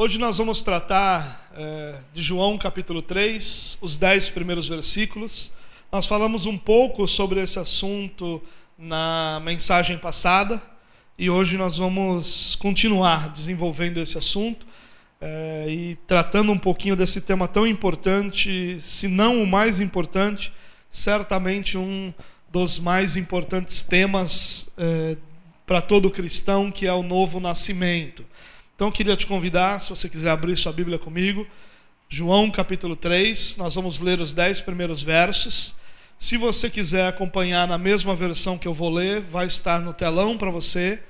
Hoje nós vamos tratar é, de João capítulo 3, os dez primeiros versículos. Nós falamos um pouco sobre esse assunto na mensagem passada e hoje nós vamos continuar desenvolvendo esse assunto é, e tratando um pouquinho desse tema tão importante, se não o mais importante, certamente um dos mais importantes temas é, para todo cristão, que é o novo nascimento. Então eu queria te convidar, se você quiser abrir sua Bíblia comigo, João capítulo 3, nós vamos ler os dez primeiros versos. Se você quiser acompanhar na mesma versão que eu vou ler, vai estar no telão para você.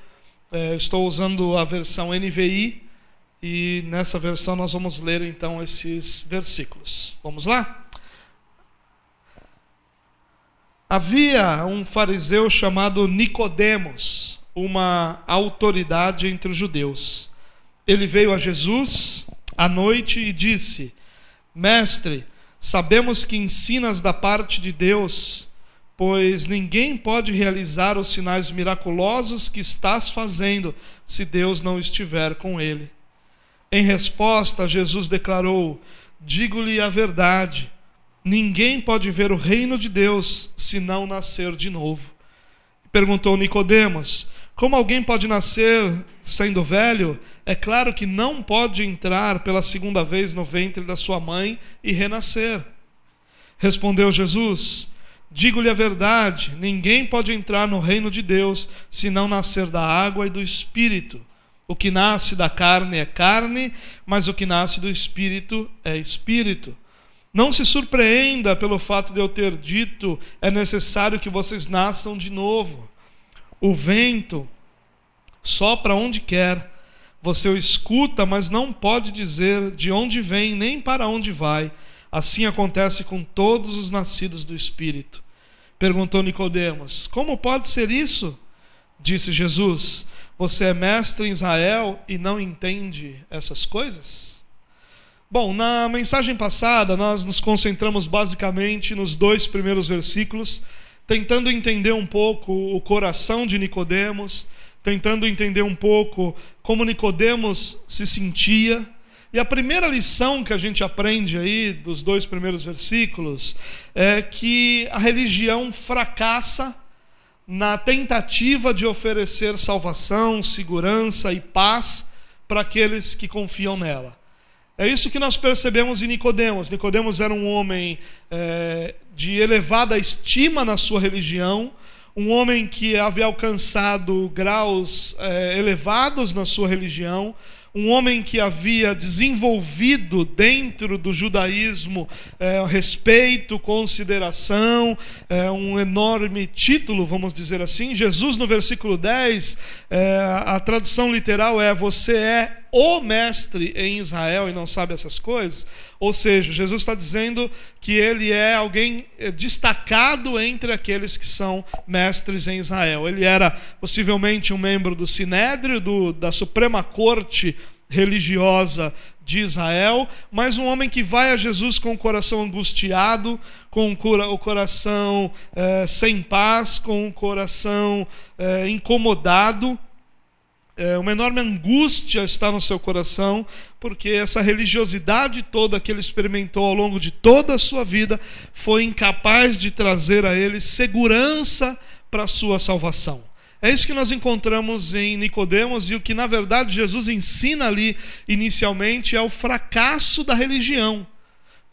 É, estou usando a versão NVI e nessa versão nós vamos ler então esses versículos. Vamos lá? Havia um fariseu chamado Nicodemos, uma autoridade entre os judeus ele veio a Jesus à noite e disse: Mestre, sabemos que ensinas da parte de Deus, pois ninguém pode realizar os sinais miraculosos que estás fazendo se Deus não estiver com ele. Em resposta, Jesus declarou: Digo-lhe a verdade. Ninguém pode ver o reino de Deus se não nascer de novo. Perguntou Nicodemos: Como alguém pode nascer sendo velho? É claro que não pode entrar pela segunda vez no ventre da sua mãe e renascer. Respondeu Jesus: Digo-lhe a verdade: ninguém pode entrar no reino de Deus se não nascer da água e do espírito. O que nasce da carne é carne, mas o que nasce do espírito é espírito. Não se surpreenda pelo fato de eu ter dito: é necessário que vocês nasçam de novo. O vento sopra onde quer você o escuta, mas não pode dizer de onde vem nem para onde vai. Assim acontece com todos os nascidos do Espírito. Perguntou Nicodemos: Como pode ser isso? Disse Jesus: Você é mestre em Israel e não entende essas coisas? Bom, na mensagem passada nós nos concentramos basicamente nos dois primeiros versículos, tentando entender um pouco o coração de Nicodemos, tentando entender um pouco como Nicodemos se sentia. E a primeira lição que a gente aprende aí dos dois primeiros versículos é que a religião fracassa na tentativa de oferecer salvação, segurança e paz para aqueles que confiam nela. É isso que nós percebemos em Nicodemos. Nicodemos era um homem é, de elevada estima na sua religião, um homem que havia alcançado graus é, elevados na sua religião, um homem que havia desenvolvido dentro do judaísmo é, respeito, consideração, é, um enorme título, vamos dizer assim. Jesus, no versículo 10, é, a tradução literal é: Você é o mestre em Israel e não sabe essas coisas. Ou seja, Jesus está dizendo que ele é alguém é, destacado entre aqueles que são mestres em Israel. Ele era possivelmente um membro do Sinédrio, do, da Suprema Corte religiosa de Israel, mas um homem que vai a Jesus com o coração angustiado, com o coração é, sem paz, com o coração é, incomodado uma enorme angústia está no seu coração, porque essa religiosidade toda que ele experimentou ao longo de toda a sua vida foi incapaz de trazer a ele segurança para a sua salvação. É isso que nós encontramos em Nicodemos e o que na verdade Jesus ensina ali inicialmente é o fracasso da religião.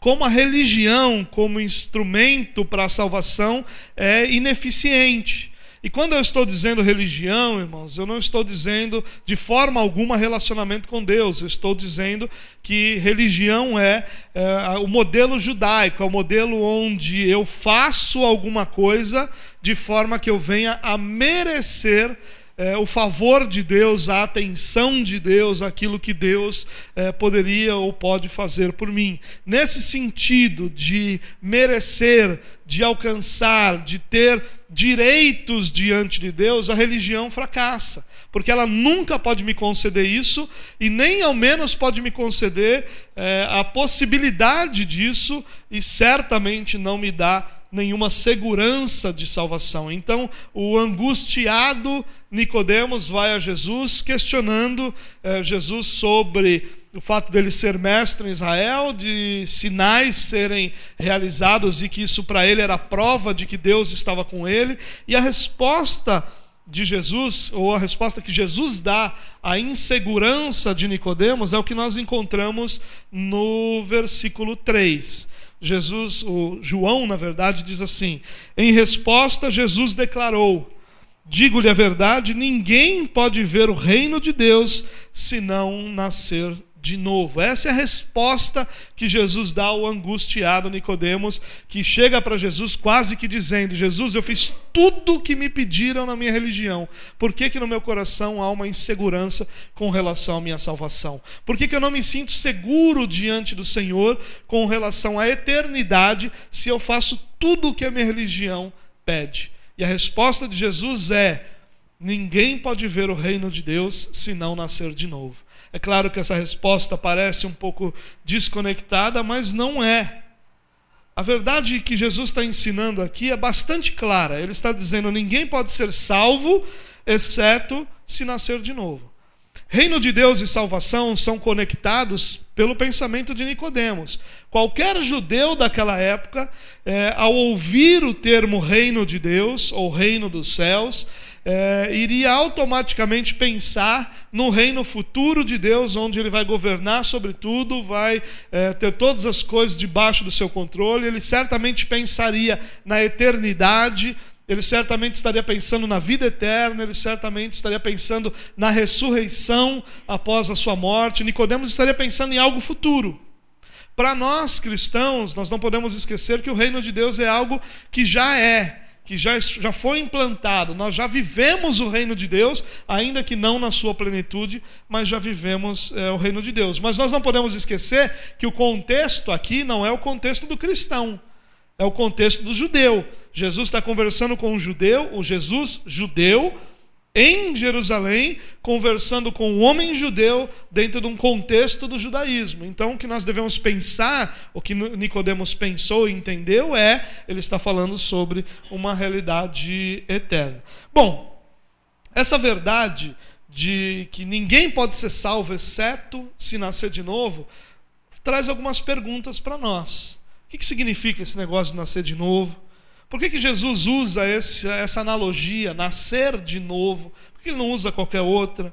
Como a religião como instrumento para a salvação é ineficiente. E quando eu estou dizendo religião, irmãos, eu não estou dizendo de forma alguma relacionamento com Deus. Eu estou dizendo que religião é, é o modelo judaico, é o modelo onde eu faço alguma coisa de forma que eu venha a merecer é, o favor de Deus, a atenção de Deus, aquilo que Deus é, poderia ou pode fazer por mim. Nesse sentido de merecer, de alcançar, de ter direitos diante de Deus, a religião fracassa, porque ela nunca pode me conceder isso e nem ao menos pode me conceder é, a possibilidade disso e certamente não me dá nenhuma segurança de salvação. Então, o angustiado Nicodemos vai a Jesus questionando é, Jesus sobre o fato dele ser mestre em Israel, de sinais serem realizados e que isso para ele era prova de que Deus estava com ele, e a resposta de Jesus, ou a resposta que Jesus dá à insegurança de Nicodemos é o que nós encontramos no versículo 3. Jesus, o João, na verdade, diz assim: Em resposta, Jesus declarou: Digo-lhe a verdade, ninguém pode ver o reino de Deus se não nascer de novo. Essa é a resposta que Jesus dá ao angustiado Nicodemos, que chega para Jesus quase que dizendo: Jesus, eu fiz tudo o que me pediram na minha religião. Por que, que no meu coração há uma insegurança com relação à minha salvação? Por que, que eu não me sinto seguro diante do Senhor com relação à eternidade se eu faço tudo o que a minha religião pede? E a resposta de Jesus é: ninguém pode ver o reino de Deus se não nascer de novo. É claro que essa resposta parece um pouco desconectada, mas não é. A verdade que Jesus está ensinando aqui é bastante clara. Ele está dizendo: ninguém pode ser salvo, exceto se nascer de novo. Reino de Deus e salvação são conectados pelo pensamento de Nicodemos. Qualquer judeu daquela época, é, ao ouvir o termo reino de Deus ou reino dos céus, é, iria automaticamente pensar no reino futuro de Deus, onde ele vai governar sobre tudo, vai é, ter todas as coisas debaixo do seu controle. Ele certamente pensaria na eternidade, ele certamente estaria pensando na vida eterna, ele certamente estaria pensando na ressurreição após a sua morte. Nicodemos estaria pensando em algo futuro. Para nós cristãos, nós não podemos esquecer que o reino de Deus é algo que já é que já, já foi implantado. Nós já vivemos o reino de Deus, ainda que não na sua plenitude, mas já vivemos é, o reino de Deus. Mas nós não podemos esquecer que o contexto aqui não é o contexto do cristão, é o contexto do judeu. Jesus está conversando com um judeu, o Jesus judeu, em Jerusalém, conversando com um homem judeu dentro de um contexto do judaísmo. Então, o que nós devemos pensar, o que Nicodemos pensou e entendeu é, ele está falando sobre uma realidade eterna. Bom, essa verdade de que ninguém pode ser salvo exceto se nascer de novo, traz algumas perguntas para nós. O que significa esse negócio de nascer de novo? Por que, que Jesus usa esse, essa analogia, nascer de novo? Por que ele não usa qualquer outra?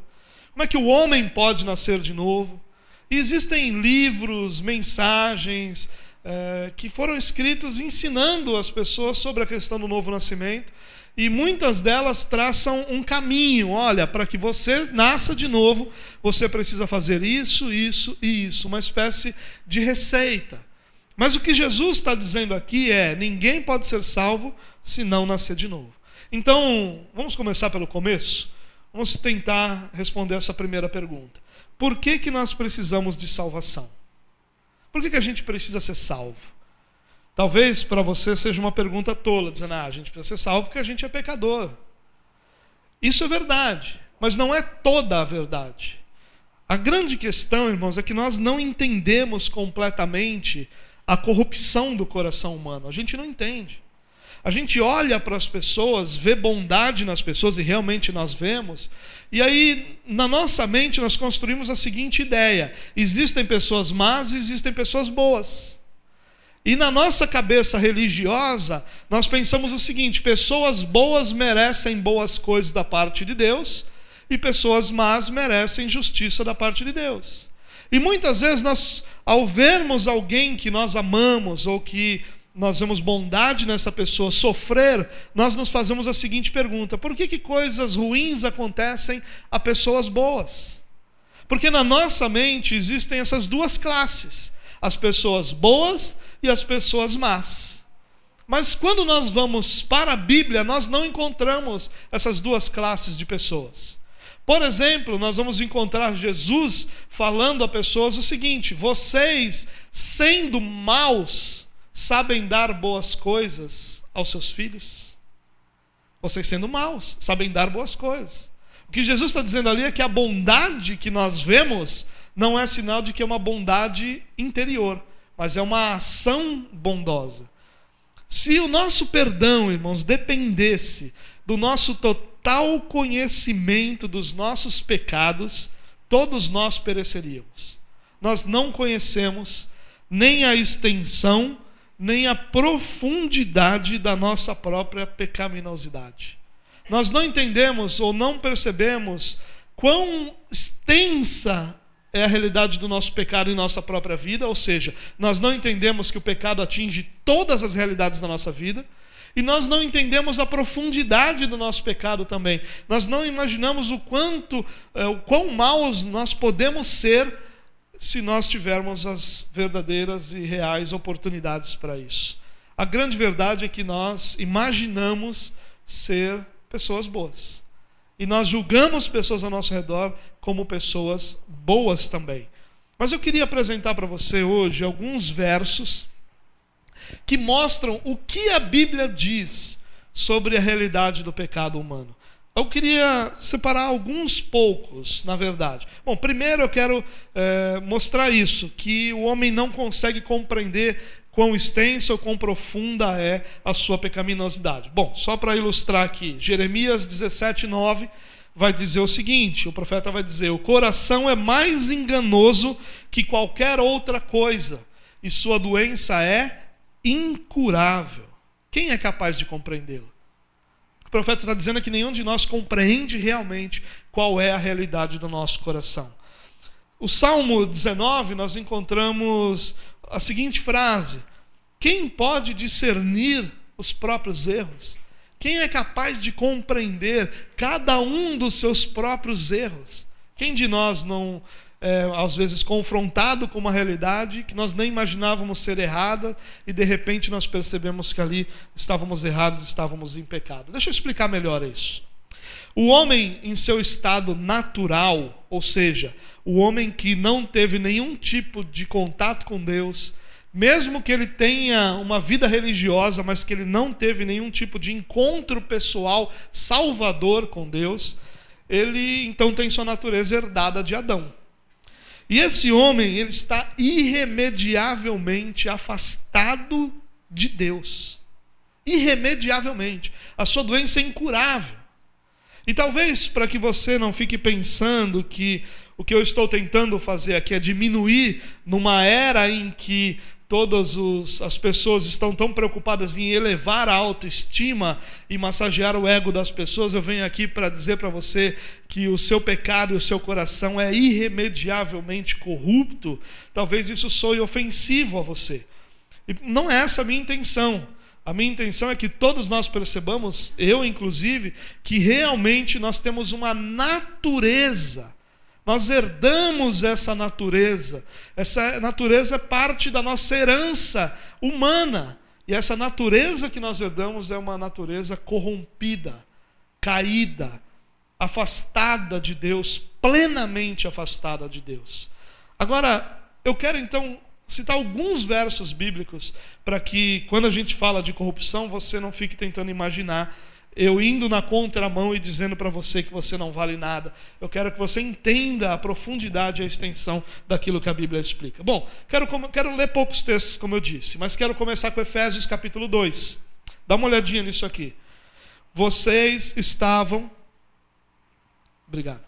Como é que o homem pode nascer de novo? E existem livros, mensagens é, que foram escritos ensinando as pessoas sobre a questão do novo nascimento. E muitas delas traçam um caminho. Olha, para que você nasça de novo, você precisa fazer isso, isso e isso. Uma espécie de receita. Mas o que Jesus está dizendo aqui é: ninguém pode ser salvo se não nascer de novo. Então, vamos começar pelo começo? Vamos tentar responder essa primeira pergunta. Por que, que nós precisamos de salvação? Por que, que a gente precisa ser salvo? Talvez para você seja uma pergunta tola, dizendo, ah, a gente precisa ser salvo porque a gente é pecador. Isso é verdade, mas não é toda a verdade. A grande questão, irmãos, é que nós não entendemos completamente a corrupção do coração humano. A gente não entende. A gente olha para as pessoas, vê bondade nas pessoas, e realmente nós vemos, e aí na nossa mente nós construímos a seguinte ideia: existem pessoas más e existem pessoas boas. E na nossa cabeça religiosa, nós pensamos o seguinte: pessoas boas merecem boas coisas da parte de Deus, e pessoas más merecem justiça da parte de Deus. E muitas vezes nós, ao vermos alguém que nós amamos ou que nós vemos bondade nessa pessoa sofrer, nós nos fazemos a seguinte pergunta: por que, que coisas ruins acontecem a pessoas boas? Porque na nossa mente existem essas duas classes: as pessoas boas e as pessoas más. Mas quando nós vamos para a Bíblia, nós não encontramos essas duas classes de pessoas. Por exemplo, nós vamos encontrar Jesus falando a pessoas o seguinte: vocês, sendo maus, sabem dar boas coisas aos seus filhos? Vocês, sendo maus, sabem dar boas coisas. O que Jesus está dizendo ali é que a bondade que nós vemos não é sinal de que é uma bondade interior, mas é uma ação bondosa. Se o nosso perdão, irmãos, dependesse do nosso total tal conhecimento dos nossos pecados, todos nós pereceríamos. nós não conhecemos nem a extensão, nem a profundidade da nossa própria pecaminosidade. Nós não entendemos ou não percebemos quão extensa é a realidade do nosso pecado em nossa própria vida, ou seja, nós não entendemos que o pecado atinge todas as realidades da nossa vida. E nós não entendemos a profundidade do nosso pecado também. Nós não imaginamos o quanto, é, o quão maus nós podemos ser se nós tivermos as verdadeiras e reais oportunidades para isso. A grande verdade é que nós imaginamos ser pessoas boas. E nós julgamos pessoas ao nosso redor como pessoas boas também. Mas eu queria apresentar para você hoje alguns versos que mostram o que a Bíblia diz sobre a realidade do pecado humano. Eu queria separar alguns poucos, na verdade. Bom, primeiro eu quero é, mostrar isso, que o homem não consegue compreender quão extensa ou quão profunda é a sua pecaminosidade. Bom, só para ilustrar aqui, Jeremias 17, 9 vai dizer o seguinte: o profeta vai dizer, o coração é mais enganoso que qualquer outra coisa, e sua doença é incurável. Quem é capaz de compreendê-lo? O profeta está dizendo que nenhum de nós compreende realmente qual é a realidade do nosso coração. O Salmo 19, nós encontramos a seguinte frase: Quem pode discernir os próprios erros? Quem é capaz de compreender cada um dos seus próprios erros? Quem de nós não é, às vezes confrontado com uma realidade que nós nem imaginávamos ser errada e de repente nós percebemos que ali estávamos errados, estávamos em pecado. Deixa eu explicar melhor isso. O homem em seu estado natural, ou seja, o homem que não teve nenhum tipo de contato com Deus, mesmo que ele tenha uma vida religiosa, mas que ele não teve nenhum tipo de encontro pessoal salvador com Deus, ele então tem sua natureza herdada de Adão. E esse homem, ele está irremediavelmente afastado de Deus. Irremediavelmente. A sua doença é incurável. E talvez para que você não fique pensando que o que eu estou tentando fazer aqui é diminuir numa era em que todas as pessoas estão tão preocupadas em elevar a autoestima e massagear o ego das pessoas, eu venho aqui para dizer para você que o seu pecado e o seu coração é irremediavelmente corrupto. Talvez isso soe ofensivo a você. E não é essa a minha intenção. A minha intenção é que todos nós percebamos, eu inclusive, que realmente nós temos uma natureza nós herdamos essa natureza. Essa natureza é parte da nossa herança humana. E essa natureza que nós herdamos é uma natureza corrompida, caída, afastada de Deus, plenamente afastada de Deus. Agora, eu quero então citar alguns versos bíblicos para que, quando a gente fala de corrupção, você não fique tentando imaginar eu indo na contramão e dizendo para você que você não vale nada. Eu quero que você entenda a profundidade e a extensão daquilo que a Bíblia explica. Bom, quero, quero ler poucos textos, como eu disse, mas quero começar com Efésios capítulo 2. Dá uma olhadinha nisso aqui. Vocês estavam. Obrigado.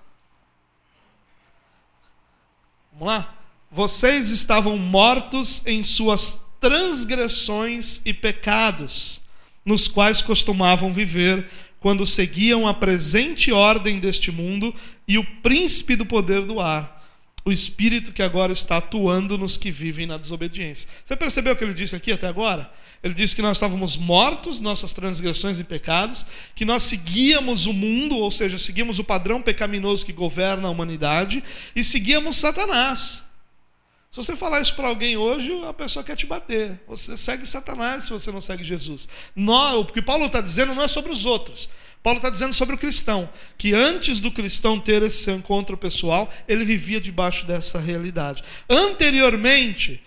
Vamos lá? Vocês estavam mortos em suas transgressões e pecados nos quais costumavam viver quando seguiam a presente ordem deste mundo e o príncipe do poder do ar, o espírito que agora está atuando nos que vivem na desobediência. Você percebeu o que ele disse aqui até agora? Ele disse que nós estávamos mortos, nossas transgressões e pecados, que nós seguíamos o mundo, ou seja, seguíamos o padrão pecaminoso que governa a humanidade, e seguíamos Satanás. Se você falar isso para alguém hoje, a pessoa quer te bater. Você segue Satanás se você não segue Jesus. Não, o que Paulo está dizendo não é sobre os outros. Paulo está dizendo sobre o cristão, que antes do cristão ter esse seu encontro pessoal, ele vivia debaixo dessa realidade. Anteriormente,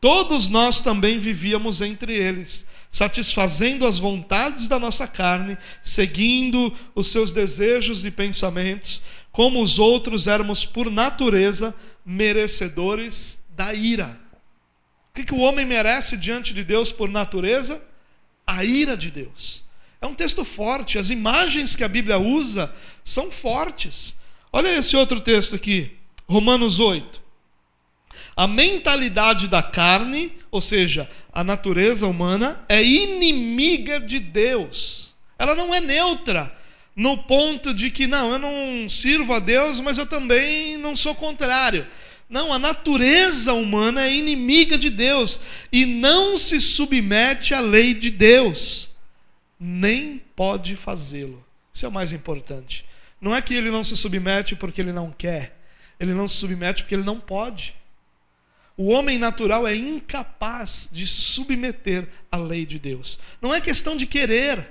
todos nós também vivíamos entre eles, satisfazendo as vontades da nossa carne, seguindo os seus desejos e pensamentos, como os outros éramos por natureza merecedores da ira. O que, que o homem merece diante de Deus por natureza? A ira de Deus. É um texto forte, as imagens que a Bíblia usa são fortes. Olha esse outro texto aqui, Romanos 8. A mentalidade da carne, ou seja, a natureza humana, é inimiga de Deus. Ela não é neutra no ponto de que, não, eu não sirvo a Deus, mas eu também não sou contrário. Não, a natureza humana é inimiga de Deus e não se submete à lei de Deus, nem pode fazê-lo. Isso é o mais importante. Não é que ele não se submete porque ele não quer, ele não se submete porque ele não pode. O homem natural é incapaz de submeter à lei de Deus. Não é questão de querer,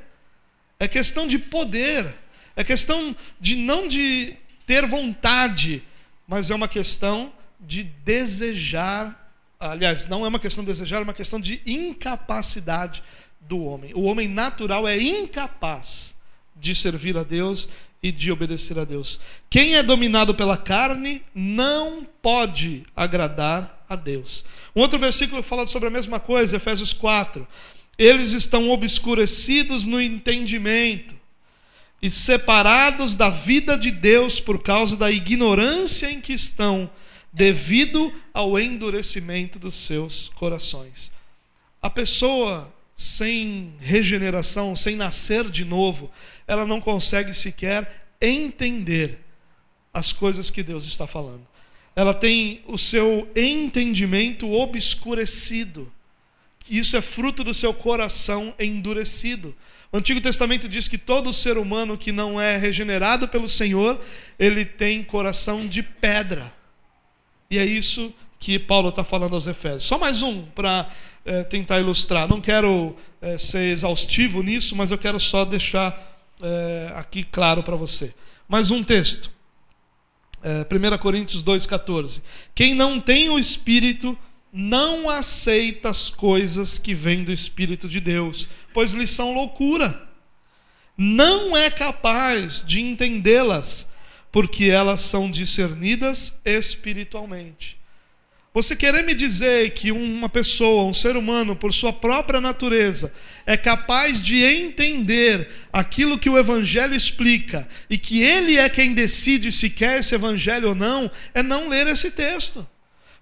é questão de poder, é questão de não de ter vontade, mas é uma questão de desejar. Aliás, não é uma questão de desejar, é uma questão de incapacidade do homem. O homem natural é incapaz de servir a Deus e de obedecer a Deus. Quem é dominado pela carne não pode agradar a Deus. Um outro versículo fala sobre a mesma coisa, Efésios 4 eles estão obscurecidos no entendimento e separados da vida de Deus por causa da ignorância em que estão, devido ao endurecimento dos seus corações. A pessoa sem regeneração, sem nascer de novo, ela não consegue sequer entender as coisas que Deus está falando. Ela tem o seu entendimento obscurecido isso é fruto do seu coração endurecido. O Antigo Testamento diz que todo ser humano que não é regenerado pelo Senhor, ele tem coração de pedra. E é isso que Paulo está falando aos Efésios. Só mais um para é, tentar ilustrar. Não quero é, ser exaustivo nisso, mas eu quero só deixar é, aqui claro para você. Mais um texto. 1 Coríntios 2,14. Quem não tem o Espírito não aceita as coisas que vêm do Espírito de Deus, pois lhes são loucura. Não é capaz de entendê-las, porque elas são discernidas espiritualmente. Você querer me dizer que uma pessoa, um ser humano, por sua própria natureza, é capaz de entender aquilo que o Evangelho explica e que ele é quem decide se quer esse Evangelho ou não, é não ler esse texto.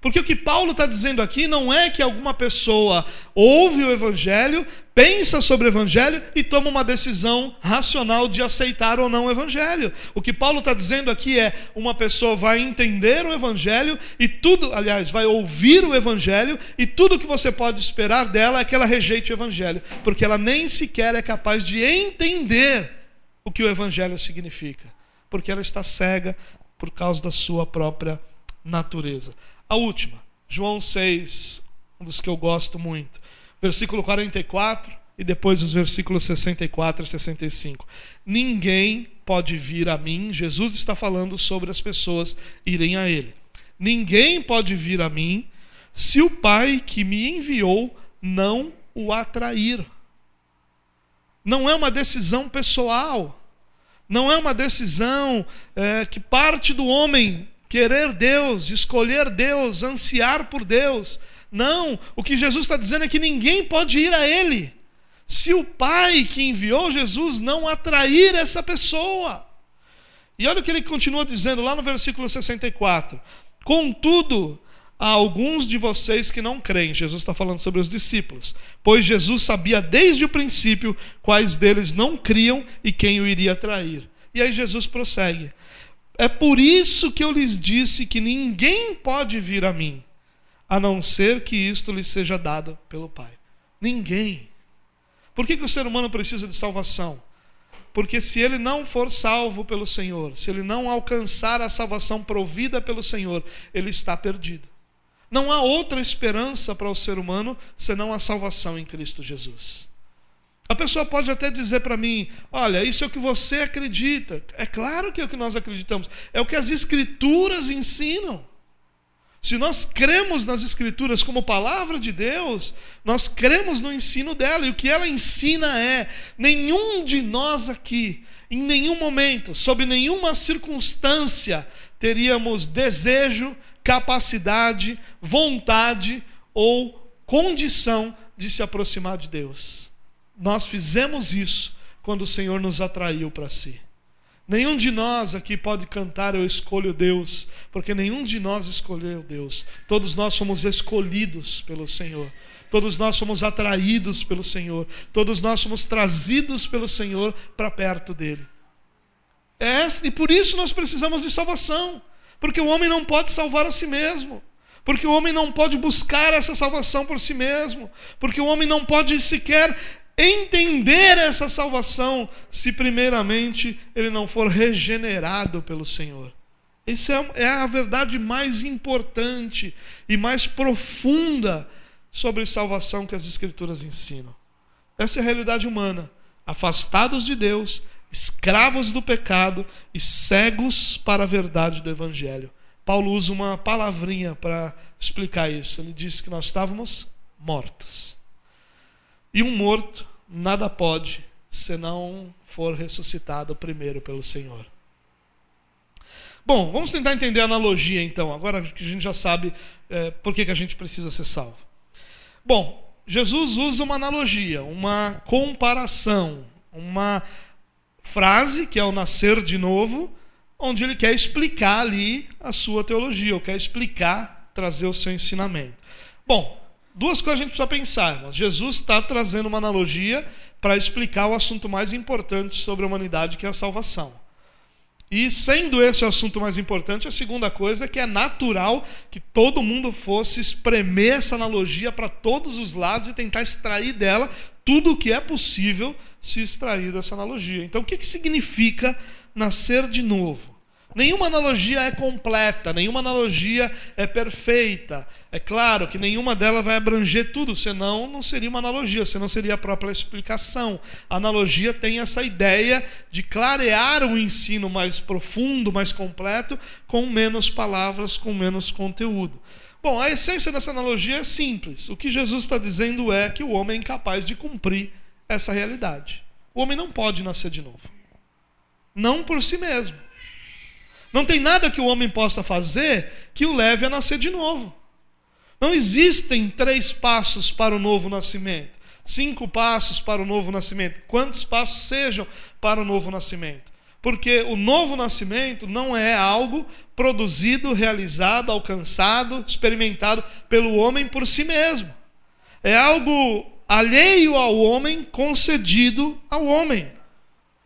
Porque o que Paulo está dizendo aqui não é que alguma pessoa ouve o Evangelho, pensa sobre o Evangelho e toma uma decisão racional de aceitar ou não o Evangelho. O que Paulo está dizendo aqui é: uma pessoa vai entender o Evangelho e tudo, aliás, vai ouvir o Evangelho e tudo que você pode esperar dela é que ela rejeite o Evangelho, porque ela nem sequer é capaz de entender o que o Evangelho significa, porque ela está cega por causa da sua própria natureza. A última, João 6, um dos que eu gosto muito, versículo 44 e depois os versículos 64 e 65. Ninguém pode vir a mim, Jesus está falando sobre as pessoas irem a Ele. Ninguém pode vir a mim se o Pai que me enviou não o atrair. Não é uma decisão pessoal, não é uma decisão é, que parte do homem querer Deus, escolher Deus, ansiar por Deus. Não, o que Jesus está dizendo é que ninguém pode ir a Ele se o Pai que enviou Jesus não atrair essa pessoa. E olha o que ele continua dizendo lá no versículo 64: Contudo, há alguns de vocês que não creem. Jesus está falando sobre os discípulos. Pois Jesus sabia desde o princípio quais deles não criam e quem o iria trair. E aí Jesus prossegue. É por isso que eu lhes disse que ninguém pode vir a mim, a não ser que isto lhe seja dado pelo Pai. Ninguém. Por que, que o ser humano precisa de salvação? Porque se ele não for salvo pelo Senhor, se ele não alcançar a salvação provida pelo Senhor, ele está perdido. Não há outra esperança para o ser humano senão a salvação em Cristo Jesus. A pessoa pode até dizer para mim: olha, isso é o que você acredita. É claro que é o que nós acreditamos. É o que as Escrituras ensinam. Se nós cremos nas Escrituras como palavra de Deus, nós cremos no ensino dela. E o que ela ensina é: nenhum de nós aqui, em nenhum momento, sob nenhuma circunstância, teríamos desejo, capacidade, vontade ou condição de se aproximar de Deus. Nós fizemos isso quando o Senhor nos atraiu para si. Nenhum de nós aqui pode cantar Eu escolho Deus, porque nenhum de nós escolheu Deus. Todos nós somos escolhidos pelo Senhor. Todos nós somos atraídos pelo Senhor. Todos nós somos trazidos pelo Senhor para perto dele. É, e por isso nós precisamos de salvação, porque o homem não pode salvar a si mesmo. Porque o homem não pode buscar essa salvação por si mesmo, porque o homem não pode sequer entender essa salvação se, primeiramente, ele não for regenerado pelo Senhor. Essa é, é a verdade mais importante e mais profunda sobre salvação que as Escrituras ensinam. Essa é a realidade humana. Afastados de Deus, escravos do pecado e cegos para a verdade do Evangelho. Paulo usa uma palavrinha para explicar isso. Ele disse que nós estávamos mortos. E um morto nada pode se não for ressuscitado primeiro pelo Senhor. Bom, vamos tentar entender a analogia então, agora que a gente já sabe é, por que, que a gente precisa ser salvo. Bom, Jesus usa uma analogia, uma comparação, uma frase que é o nascer de novo, onde ele quer explicar ali a sua teologia, ou quer explicar, trazer o seu ensinamento. Bom, Duas coisas a gente precisa pensar, irmãos. Jesus está trazendo uma analogia para explicar o assunto mais importante sobre a humanidade, que é a salvação. E sendo esse o assunto mais importante, a segunda coisa é que é natural que todo mundo fosse espremer essa analogia para todos os lados e tentar extrair dela tudo o que é possível se extrair dessa analogia. Então, o que, que significa nascer de novo? Nenhuma analogia é completa, nenhuma analogia é perfeita. É claro que nenhuma delas vai abranger tudo, senão não seria uma analogia, senão seria a própria explicação. A analogia tem essa ideia de clarear um ensino mais profundo, mais completo, com menos palavras, com menos conteúdo. Bom, a essência dessa analogia é simples. O que Jesus está dizendo é que o homem é incapaz de cumprir essa realidade. O homem não pode nascer de novo. Não por si mesmo. Não tem nada que o homem possa fazer que o leve a nascer de novo. Não existem três passos para o novo nascimento, cinco passos para o novo nascimento, quantos passos sejam para o novo nascimento. Porque o novo nascimento não é algo produzido, realizado, alcançado, experimentado pelo homem por si mesmo. É algo alheio ao homem, concedido ao homem.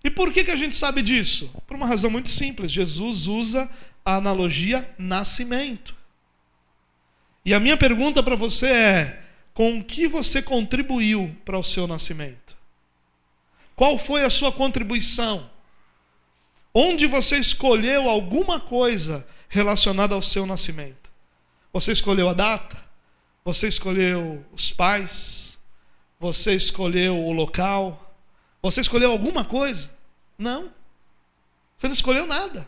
E por que, que a gente sabe disso? Por uma razão muito simples. Jesus usa a analogia nascimento. E a minha pergunta para você é: com que você contribuiu para o seu nascimento? Qual foi a sua contribuição? Onde você escolheu alguma coisa relacionada ao seu nascimento? Você escolheu a data? Você escolheu os pais? Você escolheu o local? Você escolheu alguma coisa? Não. Você não escolheu nada.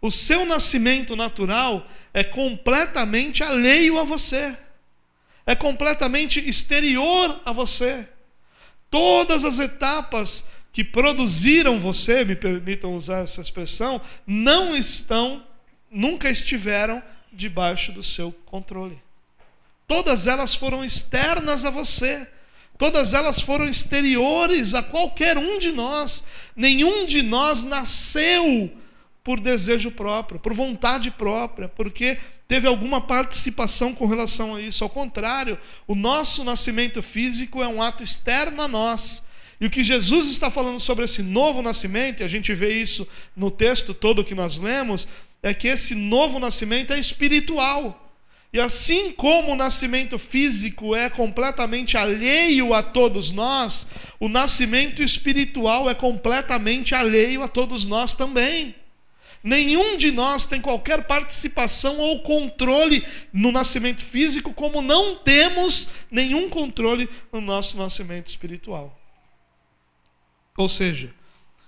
O seu nascimento natural é completamente alheio a você. É completamente exterior a você. Todas as etapas que produziram você, me permitam usar essa expressão, não estão, nunca estiveram debaixo do seu controle. Todas elas foram externas a você. Todas elas foram exteriores a qualquer um de nós. Nenhum de nós nasceu por desejo próprio, por vontade própria, porque teve alguma participação com relação a isso. Ao contrário, o nosso nascimento físico é um ato externo a nós. E o que Jesus está falando sobre esse novo nascimento, e a gente vê isso no texto todo que nós lemos, é que esse novo nascimento é espiritual. E assim como o nascimento físico é completamente alheio a todos nós, o nascimento espiritual é completamente alheio a todos nós também. Nenhum de nós tem qualquer participação ou controle no nascimento físico, como não temos nenhum controle no nosso nascimento espiritual. Ou seja,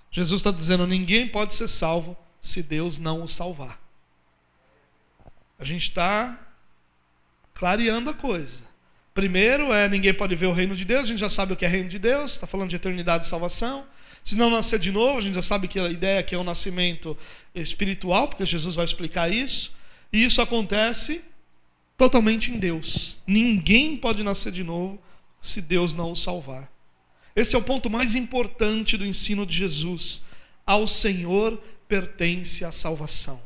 Jesus está dizendo: ninguém pode ser salvo se Deus não o salvar. A gente está clareando a coisa. Primeiro é ninguém pode ver o reino de Deus, a gente já sabe o que é reino de Deus, está falando de eternidade e salvação. Se não nascer de novo, a gente já sabe que a ideia é que é o nascimento espiritual, porque Jesus vai explicar isso. E isso acontece totalmente em Deus. Ninguém pode nascer de novo se Deus não o salvar. Esse é o ponto mais importante do ensino de Jesus. ao Senhor pertence a salvação.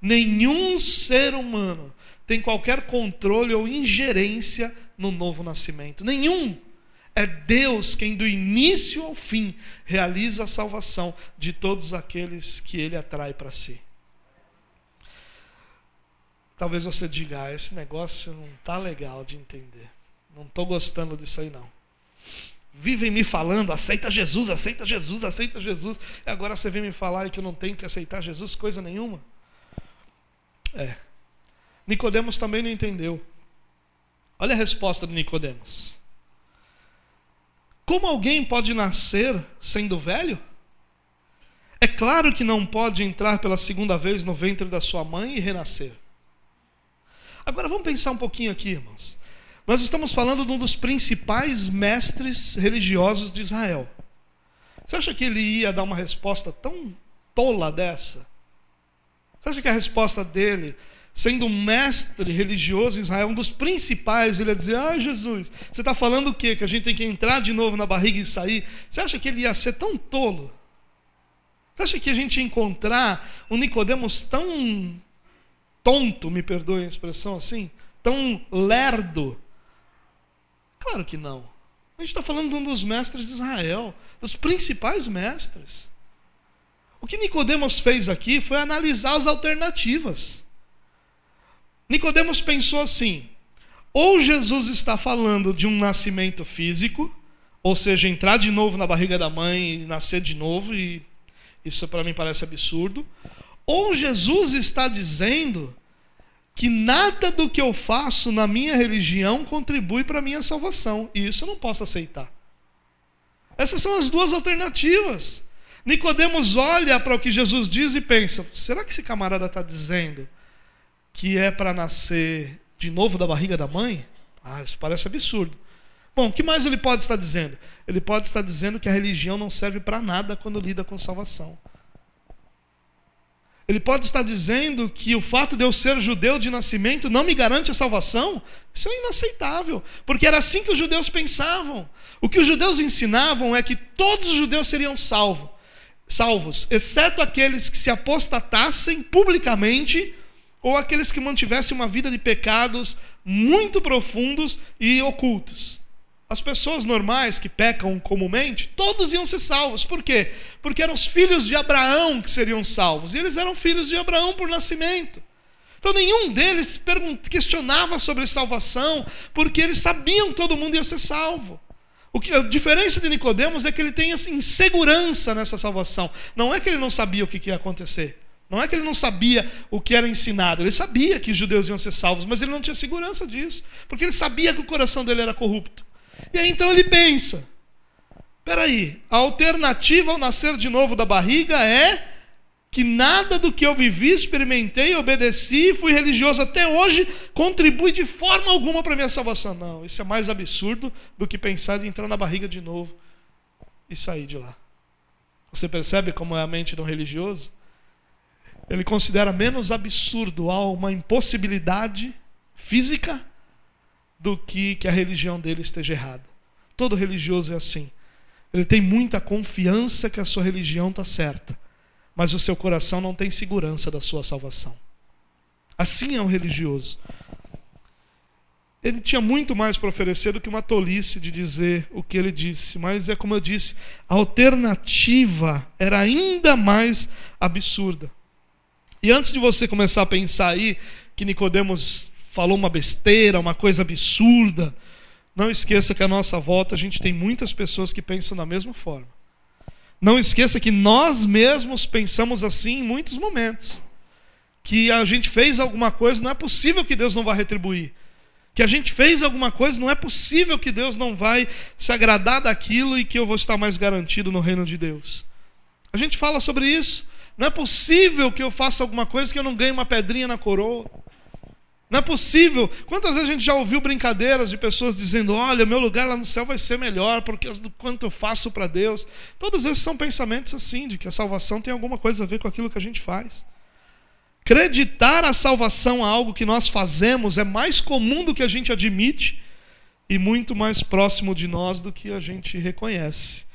Nenhum ser humano tem qualquer controle ou ingerência no novo nascimento. Nenhum. É Deus quem, do início ao fim, realiza a salvação de todos aqueles que Ele atrai para si. Talvez você diga, ah, esse negócio não está legal de entender. Não estou gostando disso aí, não. Vivem me falando, aceita Jesus, aceita Jesus, aceita Jesus. E agora você vem me falar que eu não tenho que aceitar Jesus, coisa nenhuma. É. Nicodemos também não entendeu. Olha a resposta de Nicodemos. Como alguém pode nascer sendo velho? É claro que não pode entrar pela segunda vez no ventre da sua mãe e renascer. Agora vamos pensar um pouquinho aqui, irmãos. Nós estamos falando de um dos principais mestres religiosos de Israel. Você acha que ele ia dar uma resposta tão tola dessa? Você acha que a resposta dele, sendo um mestre religioso em Israel, um dos principais, ele ia dizer: Ah, Jesus, você está falando o quê? Que a gente tem que entrar de novo na barriga e sair? Você acha que ele ia ser tão tolo? Você acha que a gente ia encontrar um Nicodemos tão tonto, me perdoem a expressão assim, tão lerdo? Claro que não. A gente está falando de um dos mestres de Israel, dos principais mestres. O que Nicodemos fez aqui foi analisar as alternativas. Nicodemos pensou assim: ou Jesus está falando de um nascimento físico, ou seja, entrar de novo na barriga da mãe e nascer de novo, e isso para mim parece absurdo, ou Jesus está dizendo que nada do que eu faço na minha religião contribui para a minha salvação, e isso eu não posso aceitar. Essas são as duas alternativas. Nicodemos olha para o que Jesus diz e pensa: será que esse camarada está dizendo que é para nascer de novo da barriga da mãe? Ah, isso parece absurdo. Bom, o que mais ele pode estar dizendo? Ele pode estar dizendo que a religião não serve para nada quando lida com salvação. Ele pode estar dizendo que o fato de eu ser judeu de nascimento não me garante a salvação. Isso é inaceitável, porque era assim que os judeus pensavam. O que os judeus ensinavam é que todos os judeus seriam salvos, salvos, exceto aqueles que se apostatassem publicamente ou aqueles que mantivessem uma vida de pecados muito profundos e ocultos. As pessoas normais que pecam comumente, todos iam ser salvos. Por quê? Porque eram os filhos de Abraão que seriam salvos. E eles eram filhos de Abraão por nascimento. Então nenhum deles questionava sobre salvação, porque eles sabiam que todo mundo ia ser salvo. O que, a diferença de Nicodemos é que ele tem assim, insegurança nessa salvação. Não é que ele não sabia o que ia acontecer. Não é que ele não sabia o que era ensinado. Ele sabia que os judeus iam ser salvos, mas ele não tinha segurança disso. Porque ele sabia que o coração dele era corrupto. E aí então ele pensa: peraí, a alternativa ao nascer de novo da barriga é que nada do que eu vivi, experimentei, obedeci, fui religioso até hoje, contribui de forma alguma para a minha salvação. Não, isso é mais absurdo do que pensar em entrar na barriga de novo e sair de lá. Você percebe como é a mente do religioso? Ele considera menos absurdo uma impossibilidade física do que que a religião dele esteja errada. Todo religioso é assim. Ele tem muita confiança que a sua religião está certa, mas o seu coração não tem segurança da sua salvação. Assim é o religioso. Ele tinha muito mais para oferecer do que uma tolice de dizer o que ele disse, mas é como eu disse, a alternativa era ainda mais absurda. E antes de você começar a pensar aí que Nicodemos falou uma besteira, uma coisa absurda. Não esqueça que à nossa volta a gente tem muitas pessoas que pensam da mesma forma. Não esqueça que nós mesmos pensamos assim em muitos momentos. Que a gente fez alguma coisa, não é possível que Deus não vá retribuir. Que a gente fez alguma coisa, não é possível que Deus não vai se agradar daquilo e que eu vou estar mais garantido no reino de Deus. A gente fala sobre isso. Não é possível que eu faça alguma coisa que eu não ganhe uma pedrinha na coroa. Não é possível. Quantas vezes a gente já ouviu brincadeiras de pessoas dizendo: Olha, meu lugar lá no céu vai ser melhor, porque do quanto eu faço para Deus. Todos esses são pensamentos assim, de que a salvação tem alguma coisa a ver com aquilo que a gente faz. Acreditar a salvação a algo que nós fazemos é mais comum do que a gente admite e muito mais próximo de nós do que a gente reconhece.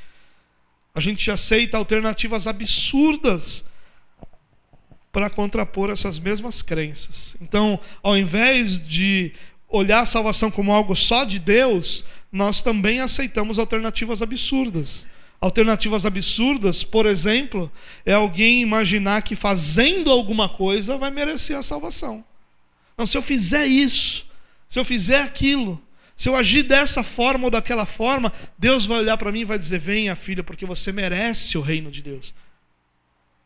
A gente aceita alternativas absurdas para contrapor essas mesmas crenças. Então, ao invés de olhar a salvação como algo só de Deus, nós também aceitamos alternativas absurdas. Alternativas absurdas, por exemplo, é alguém imaginar que fazendo alguma coisa vai merecer a salvação. Não, se eu fizer isso, se eu fizer aquilo, se eu agir dessa forma ou daquela forma, Deus vai olhar para mim e vai dizer: Venha, filha, porque você merece o reino de Deus.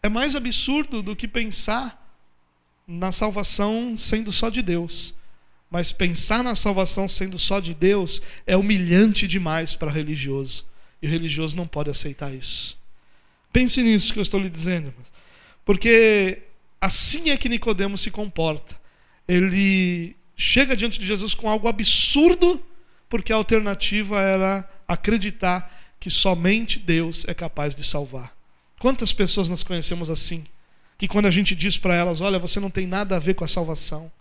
É mais absurdo do que pensar na salvação sendo só de Deus. Mas pensar na salvação sendo só de Deus é humilhante demais para religioso. E o religioso não pode aceitar isso. Pense nisso que eu estou lhe dizendo. Porque assim é que Nicodemos se comporta. Ele chega diante de Jesus com algo absurdo, porque a alternativa era acreditar que somente Deus é capaz de salvar. Quantas pessoas nós conhecemos assim? Que quando a gente diz para elas, olha, você não tem nada a ver com a salvação.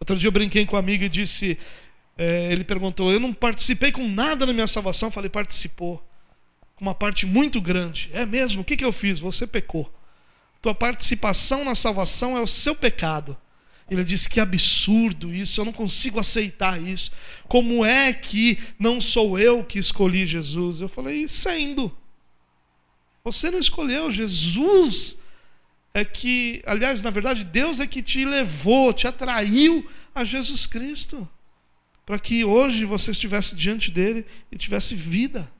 Outro dia eu brinquei com um amigo e disse, é, ele perguntou, eu não participei com nada na minha salvação. Eu falei, participou. Com uma parte muito grande. É mesmo? O que, que eu fiz? Você pecou. Tua participação na salvação é o seu pecado. Ele disse que absurdo isso, eu não consigo aceitar isso. Como é que não sou eu que escolhi Jesus? Eu falei, sendo. Você não escolheu, Jesus é que, aliás, na verdade, Deus é que te levou, te atraiu a Jesus Cristo, para que hoje você estivesse diante dele e tivesse vida.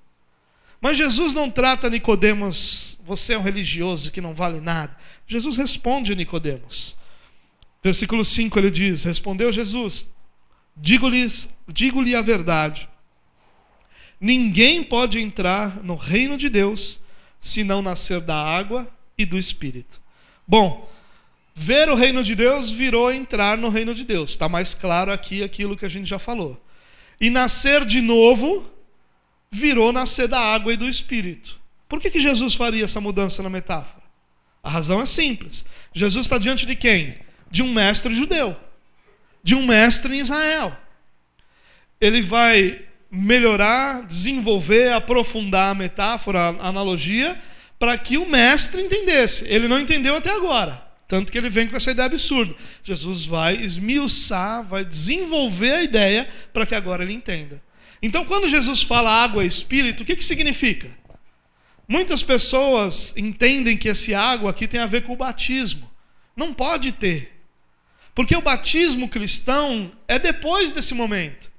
Mas Jesus não trata Nicodemos, você é um religioso que não vale nada. Jesus responde a Nicodemos. Versículo 5 ele diz: Respondeu Jesus: digo-lhe a verdade. Ninguém pode entrar no reino de Deus se não nascer da água e do espírito. Bom, ver o reino de Deus virou entrar no reino de Deus. Está mais claro aqui aquilo que a gente já falou. E nascer de novo virou nascer da água e do espírito. Por que, que Jesus faria essa mudança na metáfora? A razão é simples. Jesus está diante de quem? de um mestre judeu, de um mestre em Israel. Ele vai melhorar, desenvolver, aprofundar a metáfora, a analogia, para que o mestre entendesse. Ele não entendeu até agora. Tanto que ele vem com essa ideia absurda. Jesus vai esmiuçar, vai desenvolver a ideia para que agora ele entenda. Então, quando Jesus fala água e espírito, o que, que significa? Muitas pessoas entendem que esse água aqui tem a ver com o batismo. Não pode ter. Porque o batismo cristão é depois desse momento.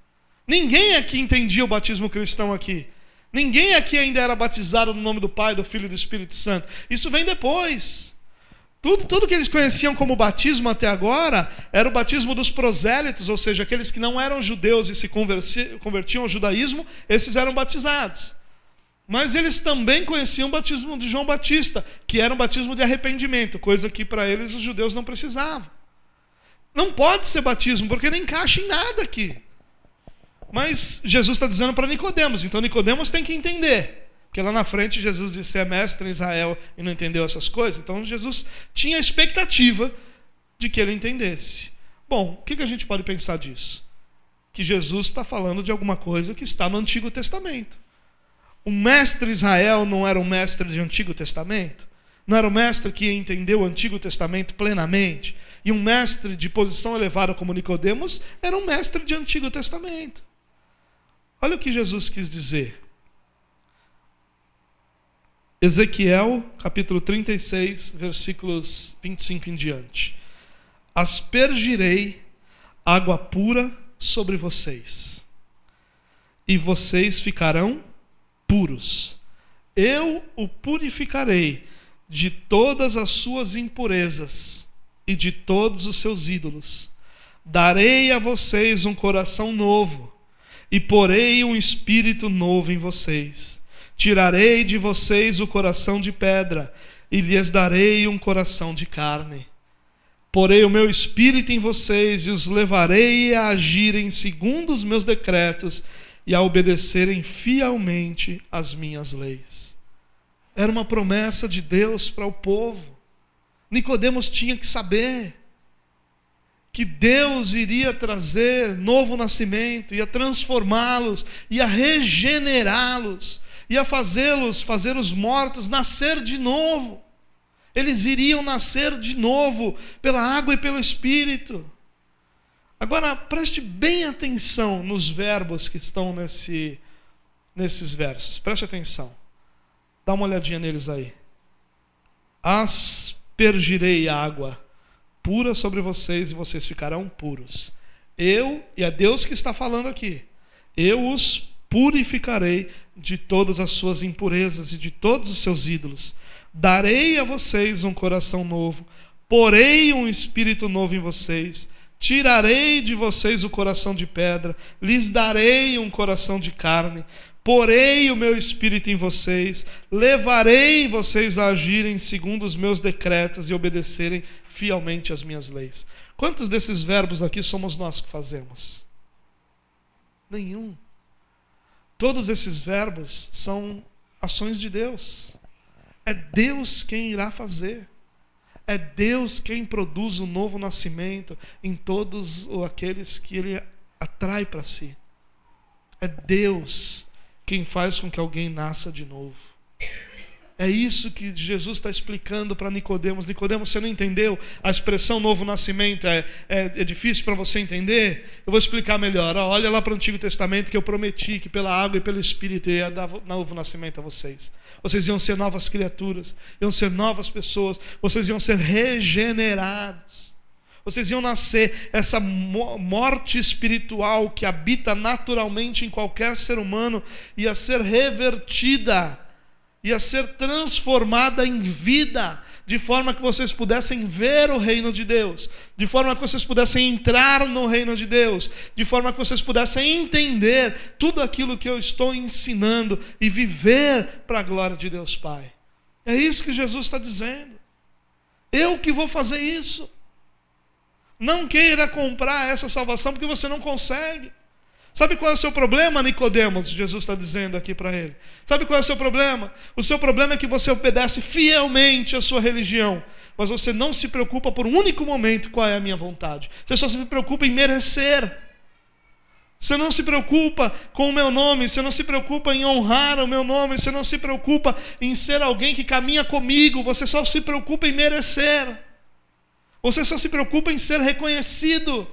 Ninguém aqui entendia o batismo cristão aqui. Ninguém aqui ainda era batizado no nome do Pai, do Filho e do Espírito Santo. Isso vem depois. Tudo, tudo que eles conheciam como batismo até agora era o batismo dos prosélitos, ou seja, aqueles que não eram judeus e se convertiam ao judaísmo, esses eram batizados. Mas eles também conheciam o batismo de João Batista, que era um batismo de arrependimento, coisa que para eles os judeus não precisavam. Não pode ser batismo, porque não encaixa em nada aqui. Mas Jesus está dizendo para Nicodemos, então Nicodemos tem que entender. Porque lá na frente Jesus disse é mestre em Israel e não entendeu essas coisas. Então Jesus tinha a expectativa de que ele entendesse. Bom, o que a gente pode pensar disso? Que Jesus está falando de alguma coisa que está no Antigo Testamento. O mestre Israel não era um mestre de Antigo Testamento? Não era um mestre que entendeu o Antigo Testamento plenamente? E um mestre de posição elevada como Nicodemos era um mestre de Antigo Testamento. Olha o que Jesus quis dizer. Ezequiel, capítulo 36, versículos 25 em diante. Aspergirei água pura sobre vocês, e vocês ficarão puros. Eu o purificarei de todas as suas impurezas e de todos os seus ídolos. Darei a vocês um coração novo, e porei um espírito novo em vocês. Tirarei de vocês o coração de pedra, e lhes darei um coração de carne. Porei o meu espírito em vocês, e os levarei a agirem segundo os meus decretos e a obedecerem fielmente as minhas leis. Era uma promessa de Deus para o povo. Nicodemos tinha que saber que Deus iria trazer novo nascimento, ia transformá-los, ia regenerá-los, ia fazê-los, fazer os mortos nascer de novo. Eles iriam nascer de novo pela água e pelo Espírito. Agora, preste bem atenção nos verbos que estão nesse, nesses versos. Preste atenção. Dá uma olhadinha neles aí. Aspergirei água pura sobre vocês e vocês ficarão puros. Eu, e é Deus que está falando aqui, eu os purificarei de todas as suas impurezas e de todos os seus ídolos. Darei a vocês um coração novo, porei um espírito novo em vocês. Tirarei de vocês o coração de pedra, lhes darei um coração de carne. Porei o meu espírito em vocês, levarei vocês a agirem segundo os meus decretos e obedecerem fielmente às minhas leis. Quantos desses verbos aqui somos nós que fazemos? Nenhum. Todos esses verbos são ações de Deus. É Deus quem irá fazer. É Deus quem produz o novo nascimento em todos aqueles que Ele atrai para si. É Deus quem faz com que alguém nasça de novo. É isso que Jesus está explicando para Nicodemos. Nicodemos, você não entendeu? A expressão novo nascimento é, é, é difícil para você entender? Eu vou explicar melhor. Olha lá para o Antigo Testamento que eu prometi que pela água e pelo Espírito ia dar novo nascimento a vocês. Vocês iam ser novas criaturas, iam ser novas pessoas, vocês iam ser regenerados. Vocês iam nascer, essa morte espiritual que habita naturalmente em qualquer ser humano ia ser revertida ia ser transformada em vida, de forma que vocês pudessem ver o reino de Deus, de forma que vocês pudessem entrar no reino de Deus, de forma que vocês pudessem entender tudo aquilo que eu estou ensinando e viver para a glória de Deus Pai. É isso que Jesus está dizendo. Eu que vou fazer isso. Não queira comprar essa salvação porque você não consegue. Sabe qual é o seu problema, Nicodemos? Jesus está dizendo aqui para ele. Sabe qual é o seu problema? O seu problema é que você obedece fielmente à sua religião, mas você não se preocupa por um único momento qual é a minha vontade. Você só se preocupa em merecer. Você não se preocupa com o meu nome, você não se preocupa em honrar o meu nome, você não se preocupa em ser alguém que caminha comigo, você só se preocupa em merecer. Você só se preocupa em ser reconhecido.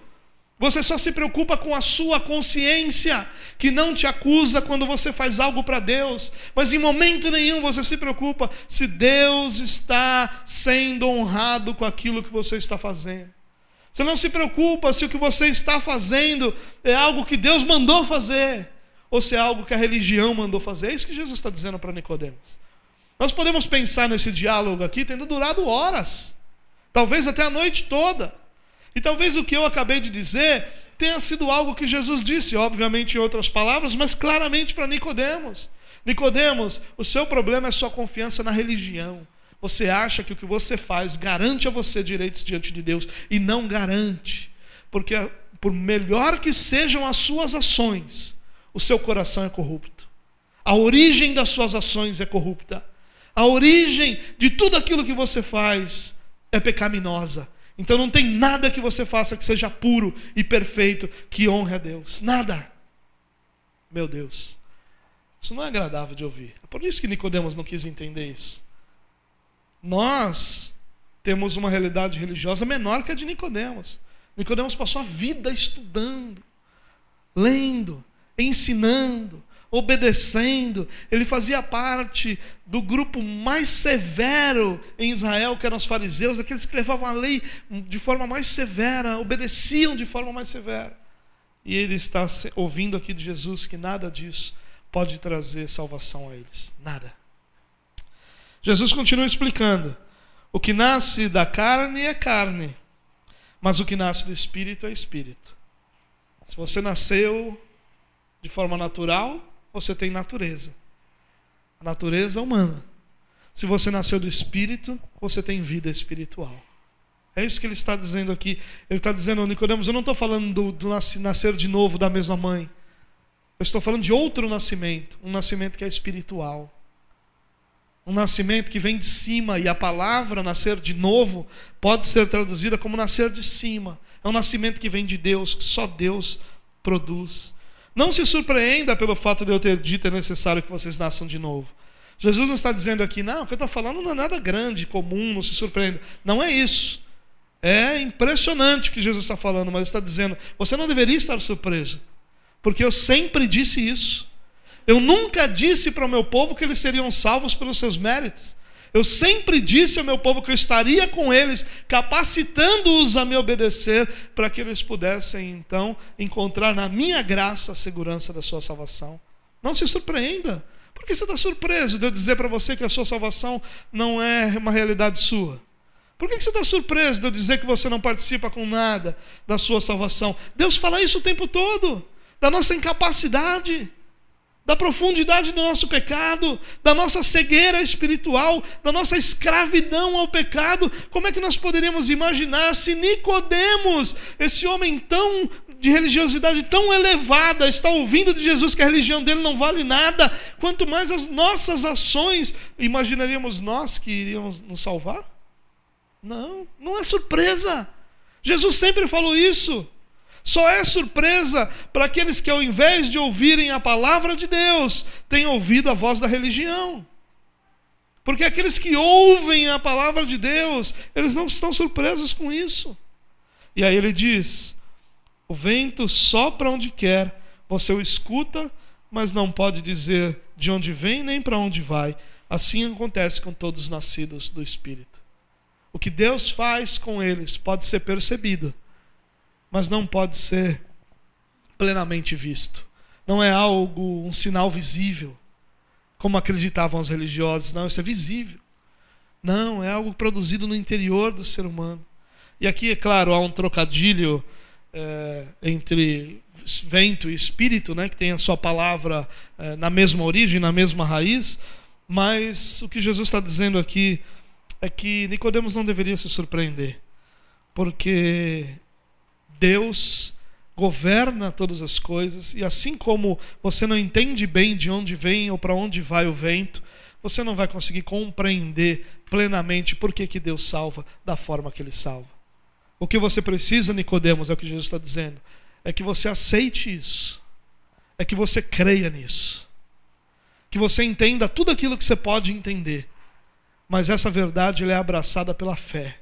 Você só se preocupa com a sua consciência, que não te acusa quando você faz algo para Deus, mas em momento nenhum você se preocupa se Deus está sendo honrado com aquilo que você está fazendo. Você não se preocupa se o que você está fazendo é algo que Deus mandou fazer, ou se é algo que a religião mandou fazer. É isso que Jesus está dizendo para Nicodemos. Nós podemos pensar nesse diálogo aqui tendo durado horas, talvez até a noite toda. E talvez o que eu acabei de dizer tenha sido algo que Jesus disse, obviamente em outras palavras, mas claramente para Nicodemos. Nicodemos, o seu problema é sua confiança na religião. Você acha que o que você faz garante a você direitos diante de Deus e não garante. Porque por melhor que sejam as suas ações, o seu coração é corrupto. A origem das suas ações é corrupta. A origem de tudo aquilo que você faz é pecaminosa. Então não tem nada que você faça que seja puro e perfeito que honre a Deus. Nada. Meu Deus. Isso não é agradável de ouvir. É por isso que Nicodemos não quis entender isso. Nós temos uma realidade religiosa menor que a de Nicodemos. Nicodemos passou a vida estudando, lendo, ensinando, obedecendo. Ele fazia parte do grupo mais severo em Israel, que eram os fariseus, aqueles que levavam a lei de forma mais severa, obedeciam de forma mais severa. E ele está ouvindo aqui de Jesus que nada disso pode trazer salvação a eles. Nada. Jesus continua explicando: o que nasce da carne é carne, mas o que nasce do espírito é espírito. Se você nasceu de forma natural, você tem natureza. A natureza humana. Se você nasceu do espírito, você tem vida espiritual. É isso que ele está dizendo aqui. Ele está dizendo, Nicodemos, eu não estou falando do, do nascer de novo da mesma mãe. Eu estou falando de outro nascimento, um nascimento que é espiritual. Um nascimento que vem de cima, e a palavra nascer de novo pode ser traduzida como nascer de cima. É um nascimento que vem de Deus, que só Deus produz. Não se surpreenda pelo fato de eu ter dito é necessário que vocês nasçam de novo. Jesus não está dizendo aqui, não, o que eu estou falando não é nada grande, comum, não se surpreenda. Não é isso. É impressionante o que Jesus está falando, mas está dizendo, você não deveria estar surpreso, porque eu sempre disse isso. Eu nunca disse para o meu povo que eles seriam salvos pelos seus méritos. Eu sempre disse ao meu povo que eu estaria com eles, capacitando-os a me obedecer, para que eles pudessem então encontrar na minha graça a segurança da sua salvação. Não se surpreenda. Por que você está surpreso de eu dizer para você que a sua salvação não é uma realidade sua? Por que você está surpreso de eu dizer que você não participa com nada da sua salvação? Deus fala isso o tempo todo, da nossa incapacidade da profundidade do nosso pecado, da nossa cegueira espiritual, da nossa escravidão ao pecado. Como é que nós poderíamos imaginar se Nicodemos, esse homem tão de religiosidade tão elevada, está ouvindo de Jesus que a religião dele não vale nada, quanto mais as nossas ações, imaginaríamos nós que iríamos nos salvar? Não, não é surpresa. Jesus sempre falou isso. Só é surpresa para aqueles que, ao invés de ouvirem a palavra de Deus, têm ouvido a voz da religião. Porque aqueles que ouvem a palavra de Deus, eles não estão surpresos com isso. E aí ele diz: o vento sopra onde quer, você o escuta, mas não pode dizer de onde vem nem para onde vai. Assim acontece com todos os nascidos do Espírito. O que Deus faz com eles pode ser percebido, mas não pode ser plenamente visto. Não é algo, um sinal visível, como acreditavam os religiosos. Não, isso é visível. Não, é algo produzido no interior do ser humano. E aqui, é claro, há um trocadilho é, entre vento e espírito, né, que tem a sua palavra é, na mesma origem, na mesma raiz. Mas o que Jesus está dizendo aqui é que Nicodemos não deveria se surpreender, porque Deus governa todas as coisas, e assim como você não entende bem de onde vem ou para onde vai o vento, você não vai conseguir compreender plenamente por que, que Deus salva da forma que Ele salva. O que você precisa, Nicodemos, é o que Jesus está dizendo, é que você aceite isso, é que você creia nisso, que você entenda tudo aquilo que você pode entender, mas essa verdade é abraçada pela fé.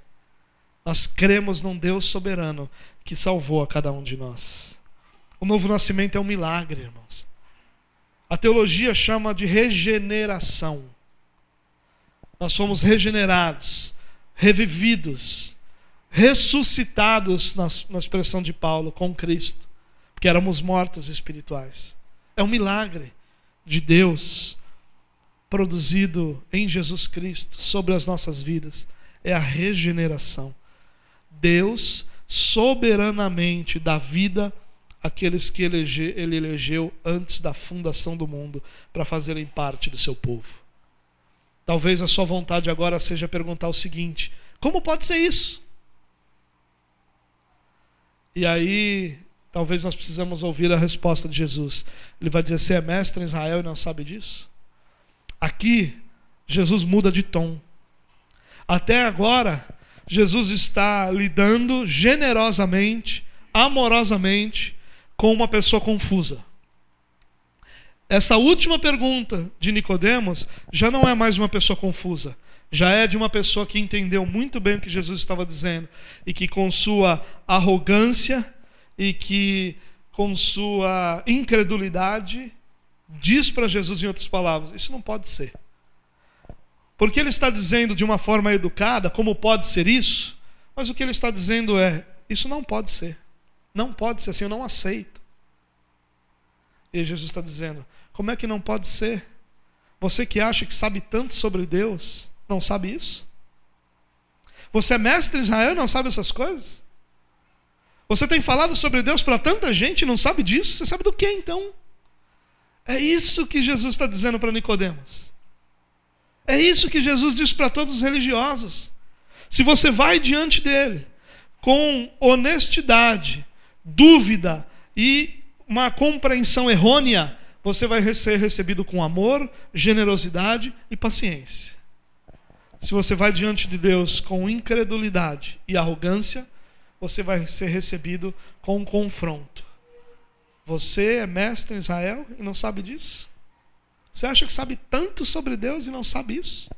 Nós cremos num Deus soberano que salvou a cada um de nós. O novo nascimento é um milagre, irmãos. A teologia chama de regeneração. Nós fomos regenerados, revividos, ressuscitados, na, na expressão de Paulo, com Cristo, porque éramos mortos espirituais. É um milagre de Deus produzido em Jesus Cristo sobre as nossas vidas. É a regeneração. Deus soberanamente dá vida àqueles que ele elegeu antes da fundação do mundo para fazerem parte do seu povo. Talvez a sua vontade agora seja perguntar o seguinte: como pode ser isso? E aí, talvez nós precisamos ouvir a resposta de Jesus. Ele vai dizer: Você é mestre em Israel e não sabe disso? Aqui, Jesus muda de tom. Até agora, Jesus está lidando generosamente, amorosamente com uma pessoa confusa. Essa última pergunta de Nicodemos já não é mais uma pessoa confusa, já é de uma pessoa que entendeu muito bem o que Jesus estava dizendo e que com sua arrogância e que com sua incredulidade diz para Jesus em outras palavras: isso não pode ser. Porque ele está dizendo de uma forma educada como pode ser isso, mas o que ele está dizendo é: isso não pode ser. Não pode ser assim, eu não aceito. E Jesus está dizendo: como é que não pode ser? Você que acha que sabe tanto sobre Deus, não sabe isso? Você é mestre Israel e não sabe essas coisas? Você tem falado sobre Deus para tanta gente e não sabe disso? Você sabe do que então? É isso que Jesus está dizendo para Nicodemos. É isso que Jesus diz para todos os religiosos. Se você vai diante dele com honestidade, dúvida e uma compreensão errônea, você vai ser recebido com amor, generosidade e paciência. Se você vai diante de Deus com incredulidade e arrogância, você vai ser recebido com confronto. Você é mestre em Israel e não sabe disso? Você acha que sabe tanto sobre Deus e não sabe isso?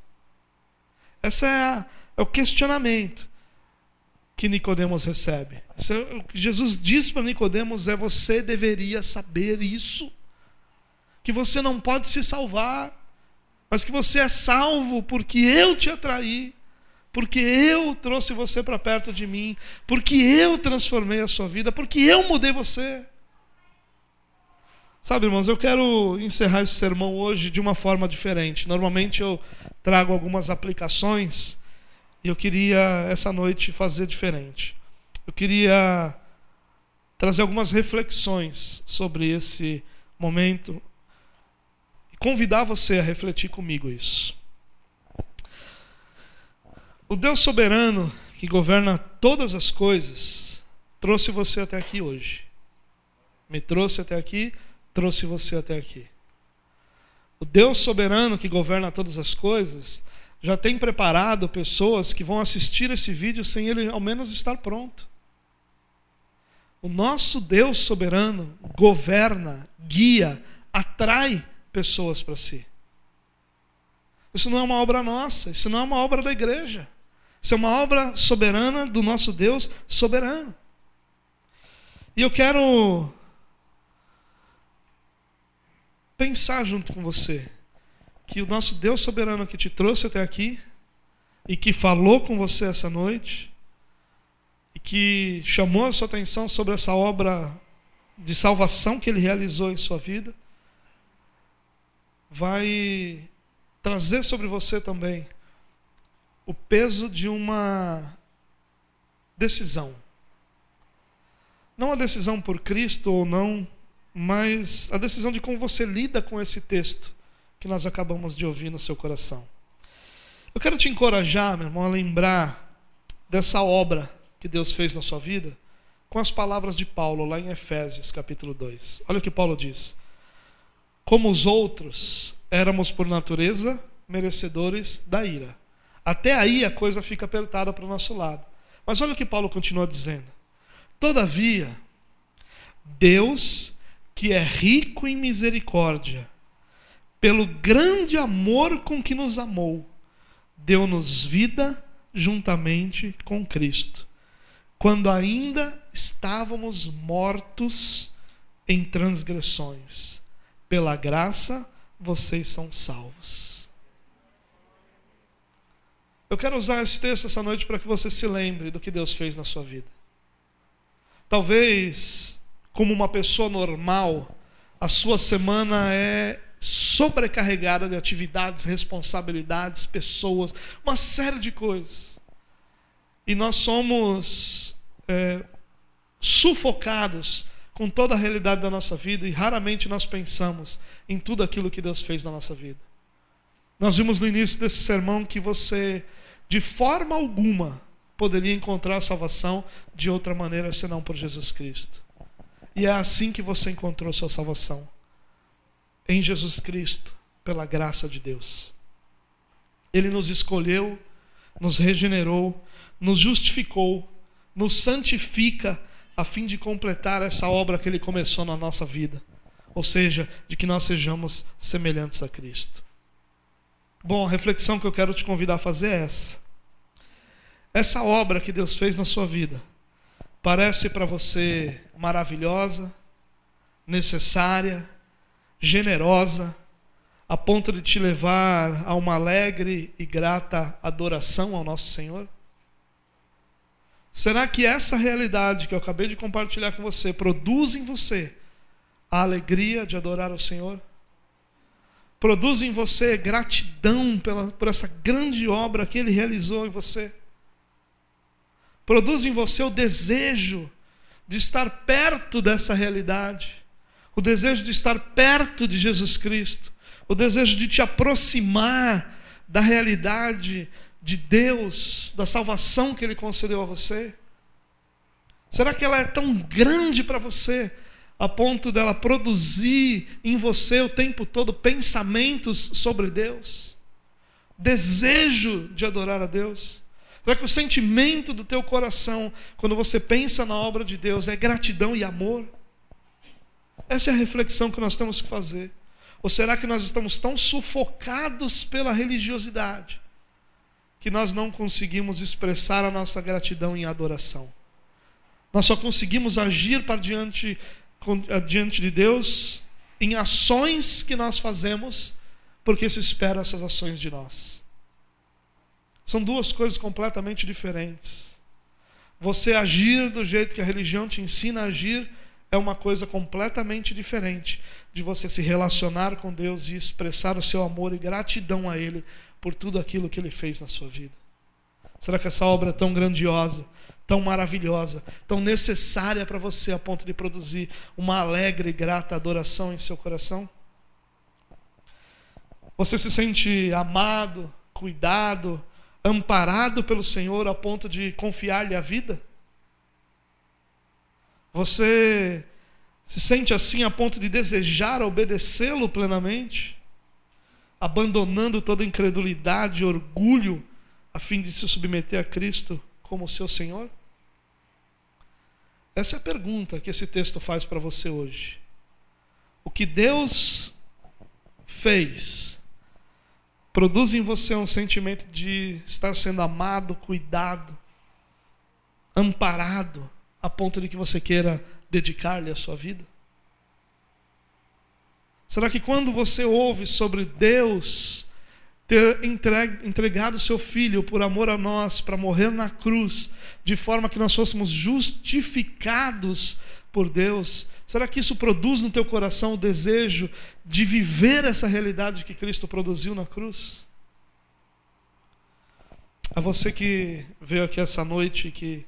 Esse é, a, é o questionamento que Nicodemos recebe. É o que Jesus diz para Nicodemos é você deveria saber isso. Que você não pode se salvar, mas que você é salvo porque eu te atraí, porque eu trouxe você para perto de mim, porque eu transformei a sua vida, porque eu mudei você. Sabe, irmãos, eu quero encerrar esse sermão hoje de uma forma diferente. Normalmente eu trago algumas aplicações e eu queria essa noite fazer diferente. Eu queria trazer algumas reflexões sobre esse momento e convidar você a refletir comigo isso. O Deus soberano que governa todas as coisas trouxe você até aqui hoje. Me trouxe até aqui trouxe você até aqui. O Deus soberano que governa todas as coisas já tem preparado pessoas que vão assistir esse vídeo sem ele ao menos estar pronto. O nosso Deus soberano governa, guia, atrai pessoas para si. Isso não é uma obra nossa, isso não é uma obra da igreja. Isso é uma obra soberana do nosso Deus soberano. E eu quero pensar junto com você que o nosso Deus soberano que te trouxe até aqui e que falou com você essa noite e que chamou a sua atenção sobre essa obra de salvação que ele realizou em sua vida, vai trazer sobre você também o peso de uma decisão. Não a decisão por Cristo ou não mas a decisão de como você lida com esse texto que nós acabamos de ouvir no seu coração. Eu quero te encorajar, meu irmão, a lembrar dessa obra que Deus fez na sua vida com as palavras de Paulo lá em Efésios, capítulo 2. Olha o que Paulo diz: Como os outros, éramos por natureza merecedores da ira. Até aí a coisa fica apertada para o nosso lado. Mas olha o que Paulo continua dizendo: Todavia, Deus que é rico em misericórdia, pelo grande amor com que nos amou, deu-nos vida juntamente com Cristo, quando ainda estávamos mortos em transgressões. Pela graça, vocês são salvos. Eu quero usar esse texto essa noite para que você se lembre do que Deus fez na sua vida. Talvez como uma pessoa normal, a sua semana é sobrecarregada de atividades, responsabilidades, pessoas, uma série de coisas. E nós somos é, sufocados com toda a realidade da nossa vida e raramente nós pensamos em tudo aquilo que Deus fez na nossa vida. Nós vimos no início desse sermão que você, de forma alguma, poderia encontrar salvação de outra maneira senão por Jesus Cristo. E é assim que você encontrou sua salvação. Em Jesus Cristo, pela graça de Deus. Ele nos escolheu, nos regenerou, nos justificou, nos santifica a fim de completar essa obra que ele começou na nossa vida. Ou seja, de que nós sejamos semelhantes a Cristo. Bom, a reflexão que eu quero te convidar a fazer é essa. Essa obra que Deus fez na sua vida parece para você maravilhosa, necessária, generosa, a ponto de te levar a uma alegre e grata adoração ao nosso Senhor? Será que essa realidade que eu acabei de compartilhar com você produz em você a alegria de adorar ao Senhor? Produz em você gratidão pela, por essa grande obra que Ele realizou em você? Produz em você o desejo de estar perto dessa realidade, o desejo de estar perto de Jesus Cristo, o desejo de te aproximar da realidade de Deus, da salvação que Ele concedeu a você? Será que ela é tão grande para você a ponto dela produzir em você o tempo todo pensamentos sobre Deus? Desejo de adorar a Deus? Será que o sentimento do teu coração, quando você pensa na obra de Deus, é gratidão e amor? Essa é a reflexão que nós temos que fazer. Ou será que nós estamos tão sufocados pela religiosidade que nós não conseguimos expressar a nossa gratidão em adoração? Nós só conseguimos agir para diante, diante de Deus em ações que nós fazemos porque se espera essas ações de nós. São duas coisas completamente diferentes. Você agir do jeito que a religião te ensina a agir é uma coisa completamente diferente de você se relacionar com Deus e expressar o seu amor e gratidão a Ele por tudo aquilo que Ele fez na sua vida. Será que essa obra é tão grandiosa, tão maravilhosa, tão necessária para você a ponto de produzir uma alegre e grata adoração em seu coração? Você se sente amado, cuidado, amparado pelo Senhor a ponto de confiar-lhe a vida? Você se sente assim a ponto de desejar obedecê-lo plenamente, abandonando toda incredulidade e orgulho a fim de se submeter a Cristo como seu Senhor? Essa é a pergunta que esse texto faz para você hoje. O que Deus fez produz em você um sentimento de estar sendo amado, cuidado, amparado, a ponto de que você queira dedicar-lhe a sua vida? Será que quando você ouve sobre Deus ter entregado seu filho por amor a nós para morrer na cruz, de forma que nós fôssemos justificados por Deus, será que isso produz no teu coração o desejo de viver essa realidade que Cristo produziu na cruz? A você que veio aqui essa noite e que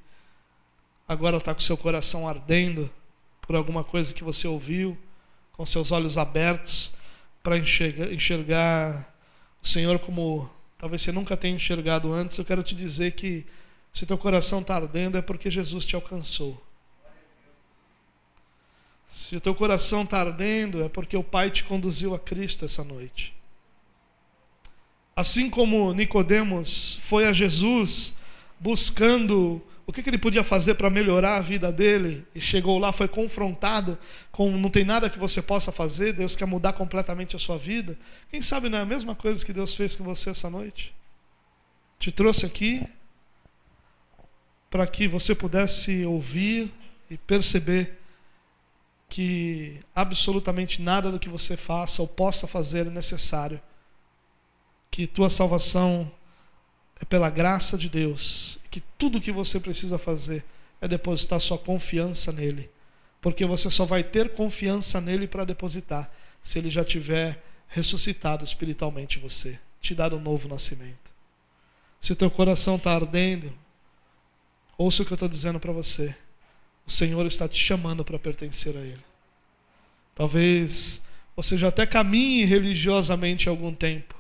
agora está com seu coração ardendo por alguma coisa que você ouviu, com seus olhos abertos para enxergar, enxergar o Senhor como talvez você nunca tenha enxergado antes, eu quero te dizer que se teu coração está ardendo é porque Jesus te alcançou. Se o teu coração está ardendo, é porque o Pai te conduziu a Cristo essa noite. Assim como Nicodemos foi a Jesus buscando o que, que ele podia fazer para melhorar a vida dele, e chegou lá, foi confrontado com não tem nada que você possa fazer, Deus quer mudar completamente a sua vida. Quem sabe não é a mesma coisa que Deus fez com você essa noite? Te trouxe aqui para que você pudesse ouvir e perceber que absolutamente nada do que você faça ou possa fazer é necessário. Que tua salvação é pela graça de Deus. Que tudo o que você precisa fazer é depositar sua confiança nele. Porque você só vai ter confiança nele para depositar se ele já tiver ressuscitado espiritualmente você, te dado um novo nascimento. Se o teu coração está ardendo, ouça o que eu estou dizendo para você. O Senhor está te chamando para pertencer a Ele. Talvez você já até caminhe religiosamente algum tempo,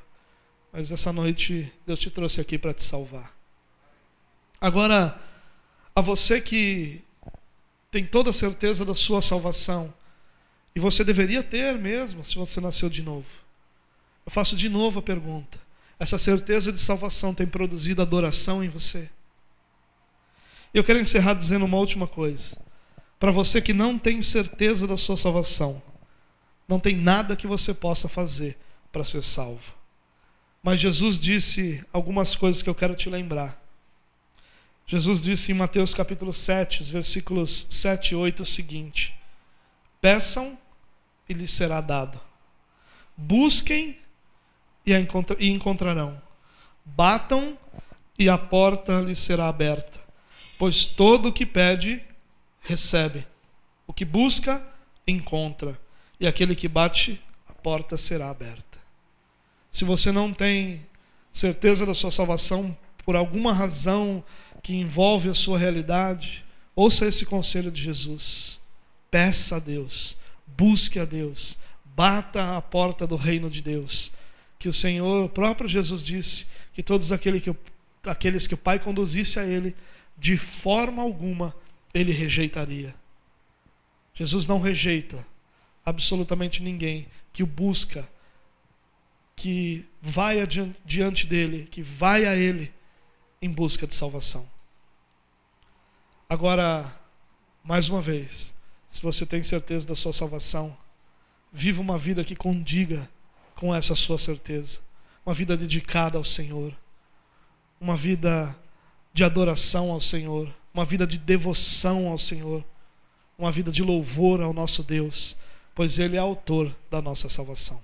mas essa noite Deus te trouxe aqui para te salvar. Agora, a você que tem toda a certeza da sua salvação, e você deveria ter mesmo se você nasceu de novo. Eu faço de novo a pergunta: essa certeza de salvação tem produzido adoração em você? Eu quero encerrar dizendo uma última coisa. Para você que não tem certeza da sua salvação, não tem nada que você possa fazer para ser salvo. Mas Jesus disse algumas coisas que eu quero te lembrar. Jesus disse em Mateus capítulo 7, os versículos 7 e 8 o seguinte: Peçam e lhes será dado. Busquem e encontrarão. Batam e a porta lhes será aberta. Pois todo o que pede, recebe. O que busca, encontra. E aquele que bate, a porta será aberta. Se você não tem certeza da sua salvação por alguma razão que envolve a sua realidade, ouça esse conselho de Jesus. Peça a Deus, busque a Deus, bata a porta do reino de Deus. Que o Senhor, o próprio Jesus disse que todos aqueles que, aqueles que o Pai conduzisse a Ele, de forma alguma ele rejeitaria. Jesus não rejeita absolutamente ninguém que o busca, que vai diante dele, que vai a ele em busca de salvação. Agora, mais uma vez, Se você tem certeza da sua salvação, viva uma vida que condiga com essa sua certeza. Uma vida dedicada ao Senhor. Uma vida de adoração ao Senhor. Uma vida de devoção ao Senhor. Uma vida de louvor ao nosso Deus, pois Ele é autor da nossa salvação.